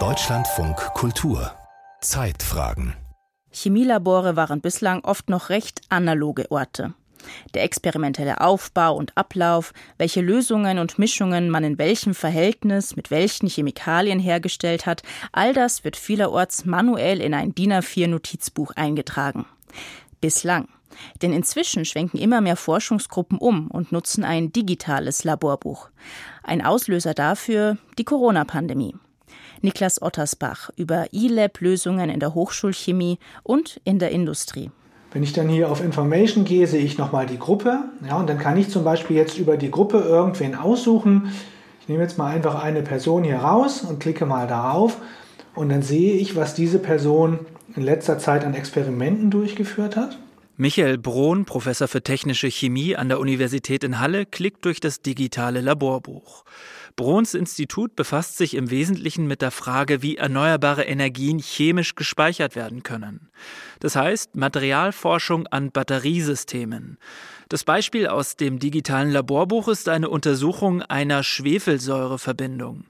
Deutschlandfunk Kultur Zeitfragen Chemielabore waren bislang oft noch recht analoge Orte. Der experimentelle Aufbau und Ablauf, welche Lösungen und Mischungen man in welchem Verhältnis mit welchen Chemikalien hergestellt hat, all das wird vielerorts manuell in ein DIN A4 Notizbuch eingetragen. Bislang. Denn inzwischen schwenken immer mehr Forschungsgruppen um und nutzen ein digitales Laborbuch. Ein Auslöser dafür die Corona-Pandemie. Niklas Ottersbach über E-Lab-Lösungen in der Hochschulchemie und in der Industrie. Wenn ich dann hier auf Information gehe, sehe ich nochmal die Gruppe. Ja, und dann kann ich zum Beispiel jetzt über die Gruppe irgendwen aussuchen. Ich nehme jetzt mal einfach eine Person hier raus und klicke mal darauf. Und dann sehe ich, was diese Person in letzter Zeit an Experimenten durchgeführt hat. Michael Brohn, Professor für technische Chemie an der Universität in Halle, klickt durch das digitale Laborbuch. Brohns Institut befasst sich im Wesentlichen mit der Frage, wie erneuerbare Energien chemisch gespeichert werden können. Das heißt Materialforschung an Batteriesystemen. Das Beispiel aus dem digitalen Laborbuch ist eine Untersuchung einer Schwefelsäureverbindung.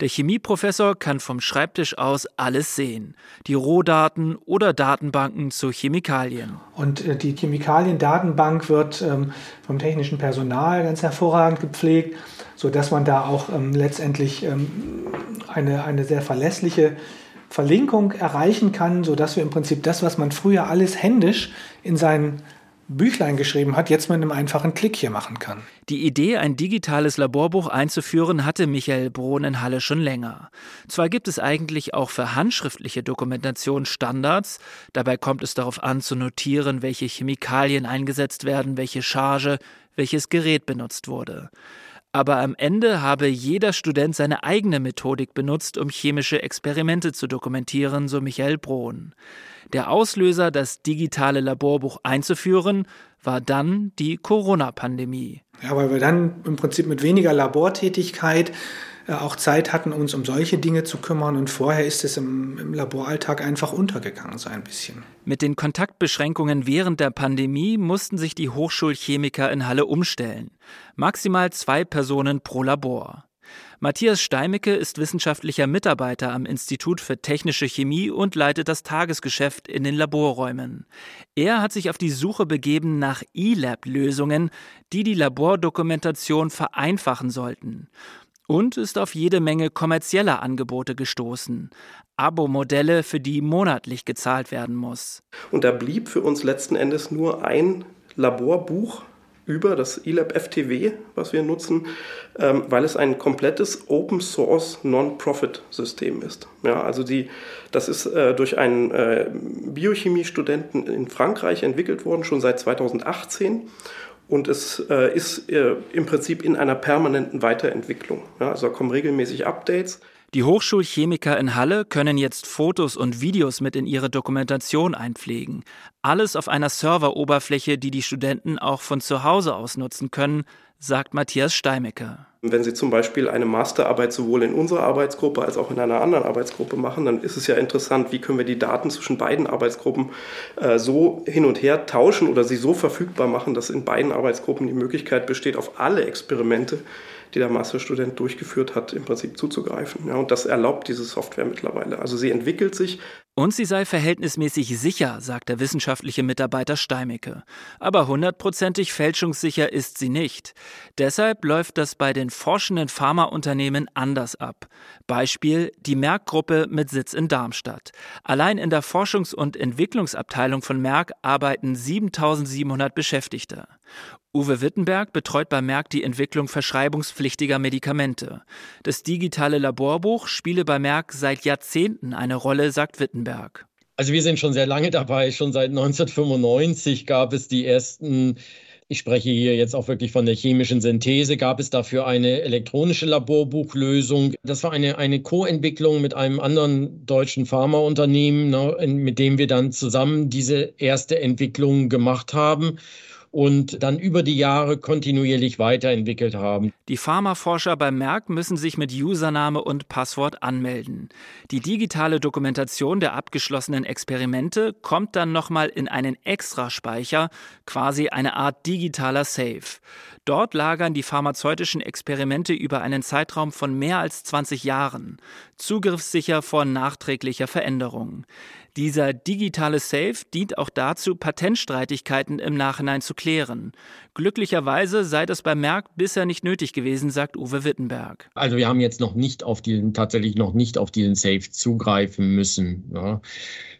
Der Chemieprofessor kann vom Schreibtisch aus alles sehen. Die Rohdaten oder Datenbanken zu Chemikalien. Und äh, die Chemikaliendatenbank wird ähm, vom technischen Personal ganz hervorragend gepflegt sodass man da auch ähm, letztendlich ähm, eine, eine sehr verlässliche Verlinkung erreichen kann, sodass wir im Prinzip das, was man früher alles händisch in seinen Büchlein geschrieben hat, jetzt mit einem einfachen Klick hier machen kann. Die Idee, ein digitales Laborbuch einzuführen, hatte Michael Brohn in Halle schon länger. Zwar gibt es eigentlich auch für handschriftliche Dokumentation Standards, dabei kommt es darauf an zu notieren, welche Chemikalien eingesetzt werden, welche Charge, welches Gerät benutzt wurde. Aber am Ende habe jeder Student seine eigene Methodik benutzt, um chemische Experimente zu dokumentieren, so Michael Brohn. Der Auslöser, das digitale Laborbuch einzuführen, war dann die Corona-Pandemie. Ja, weil wir dann im Prinzip mit weniger Labortätigkeit auch Zeit hatten, uns um solche Dinge zu kümmern. Und vorher ist es im, im, Laboralltag einfach untergegangen, so ein bisschen. Mit den Kontaktbeschränkungen während der Pandemie mussten sich die Hochschulchemiker in Halle umstellen. Maximal zwei Personen pro Labor. Matthias Steimecke ist wissenschaftlicher Mitarbeiter am Institut für Technische Chemie und leitet das Tagesgeschäft in den Laborräumen. Er hat sich auf die Suche begeben nach E-Lab-Lösungen, die die Labordokumentation vereinfachen sollten und ist auf jede Menge kommerzieller Angebote gestoßen. Abo-Modelle, für die monatlich gezahlt werden muss. Und da blieb für uns letzten Endes nur ein Laborbuch über das eLab FTW, was wir nutzen, ähm, weil es ein komplettes Open Source Non-Profit-System ist. Ja, also die, das ist äh, durch einen äh, Biochemiestudenten in Frankreich entwickelt worden, schon seit 2018 und es äh, ist äh, im Prinzip in einer permanenten Weiterentwicklung. Ja, also kommen regelmäßig Updates. Die Hochschulchemiker in Halle können jetzt Fotos und Videos mit in ihre Dokumentation einpflegen. Alles auf einer Serveroberfläche, die die Studenten auch von zu Hause aus nutzen können, sagt Matthias Steimecker. Wenn Sie zum Beispiel eine Masterarbeit sowohl in unserer Arbeitsgruppe als auch in einer anderen Arbeitsgruppe machen, dann ist es ja interessant, wie können wir die Daten zwischen beiden Arbeitsgruppen äh, so hin und her tauschen oder sie so verfügbar machen, dass in beiden Arbeitsgruppen die Möglichkeit besteht, auf alle Experimente die der Masterstudent durchgeführt hat, im Prinzip zuzugreifen. Ja, und das erlaubt diese Software mittlerweile. Also sie entwickelt sich. Und sie sei verhältnismäßig sicher, sagt der wissenschaftliche Mitarbeiter Steimecke. Aber hundertprozentig fälschungssicher ist sie nicht. Deshalb läuft das bei den forschenden Pharmaunternehmen anders ab. Beispiel die Merck-Gruppe mit Sitz in Darmstadt. Allein in der Forschungs- und Entwicklungsabteilung von Merck arbeiten 7700 Beschäftigte. Uwe Wittenberg betreut bei Merck die Entwicklung verschreibungspflichtiger Medikamente. Das digitale Laborbuch spiele bei Merck seit Jahrzehnten eine Rolle, sagt Wittenberg. Also wir sind schon sehr lange dabei. Schon seit 1995 gab es die ersten ich spreche hier jetzt auch wirklich von der chemischen Synthese. Gab es dafür eine elektronische Laborbuchlösung? Das war eine, eine Co-Entwicklung mit einem anderen deutschen Pharmaunternehmen, ne, mit dem wir dann zusammen diese erste Entwicklung gemacht haben. Und dann über die Jahre kontinuierlich weiterentwickelt haben. Die Pharmaforscher bei Merck müssen sich mit Username und Passwort anmelden. Die digitale Dokumentation der abgeschlossenen Experimente kommt dann nochmal in einen Extraspeicher, quasi eine Art digitaler Safe. Dort lagern die pharmazeutischen Experimente über einen Zeitraum von mehr als 20 Jahren, zugriffssicher vor nachträglicher Veränderung. Dieser digitale Safe dient auch dazu, Patentstreitigkeiten im Nachhinein zu klären. Glücklicherweise sei das bei Merck bisher nicht nötig gewesen, sagt Uwe Wittenberg. Also wir haben jetzt noch nicht auf diesen, tatsächlich noch nicht auf diesen Safe zugreifen müssen. Ja.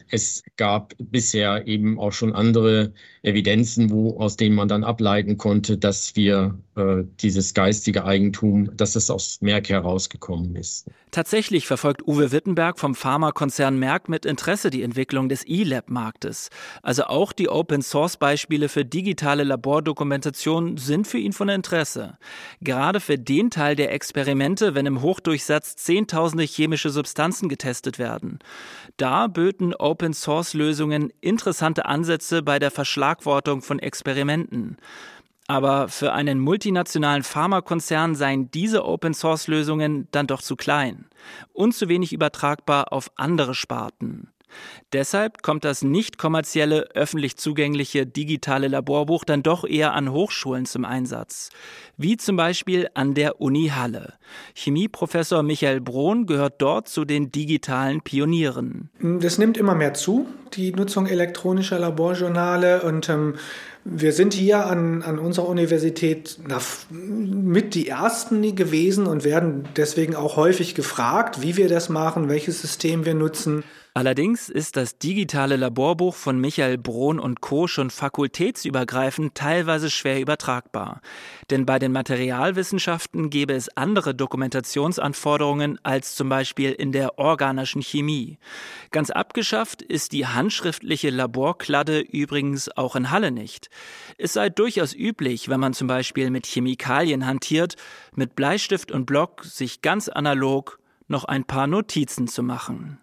Es gab bisher eben auch schon andere Evidenzen, wo, aus denen man dann ableiten konnte, dass wir äh, dieses geistige Eigentum, dass es aus Merck herausgekommen ist. Tatsächlich verfolgt Uwe Wittenberg vom Pharmakonzern Merck mit Interesse die Entwicklung des E-Lab-Marktes. Also auch die Open-Source-Beispiele für digitale Labordokumentation sind für ihn von Interesse. Gerade für den Teil der Experimente, wenn im Hochdurchsatz zehntausende chemische Substanzen getestet werden. Da böten Open-Source-Lösungen interessante Ansätze bei der Verschlagwortung von Experimenten. Aber für einen multinationalen Pharmakonzern seien diese Open-Source-Lösungen dann doch zu klein und zu wenig übertragbar auf andere Sparten. Deshalb kommt das nicht kommerzielle, öffentlich zugängliche digitale Laborbuch dann doch eher an Hochschulen zum Einsatz, wie zum Beispiel an der Uni Halle. Chemieprofessor Michael Brohn gehört dort zu den digitalen Pionieren. Das nimmt immer mehr zu, die Nutzung elektronischer Laborjournale und ähm, wir sind hier an, an unserer Universität mit die Ersten gewesen und werden deswegen auch häufig gefragt, wie wir das machen, welches System wir nutzen. Allerdings ist das digitale Laborbuch von Michael Brohn und Co. schon fakultätsübergreifend teilweise schwer übertragbar. Denn bei den Materialwissenschaften gäbe es andere Dokumentationsanforderungen als zum Beispiel in der organischen Chemie. Ganz abgeschafft ist die handschriftliche Laborkladde übrigens auch in Halle nicht. Es sei durchaus üblich, wenn man zum Beispiel mit Chemikalien hantiert, mit Bleistift und Block sich ganz analog noch ein paar Notizen zu machen.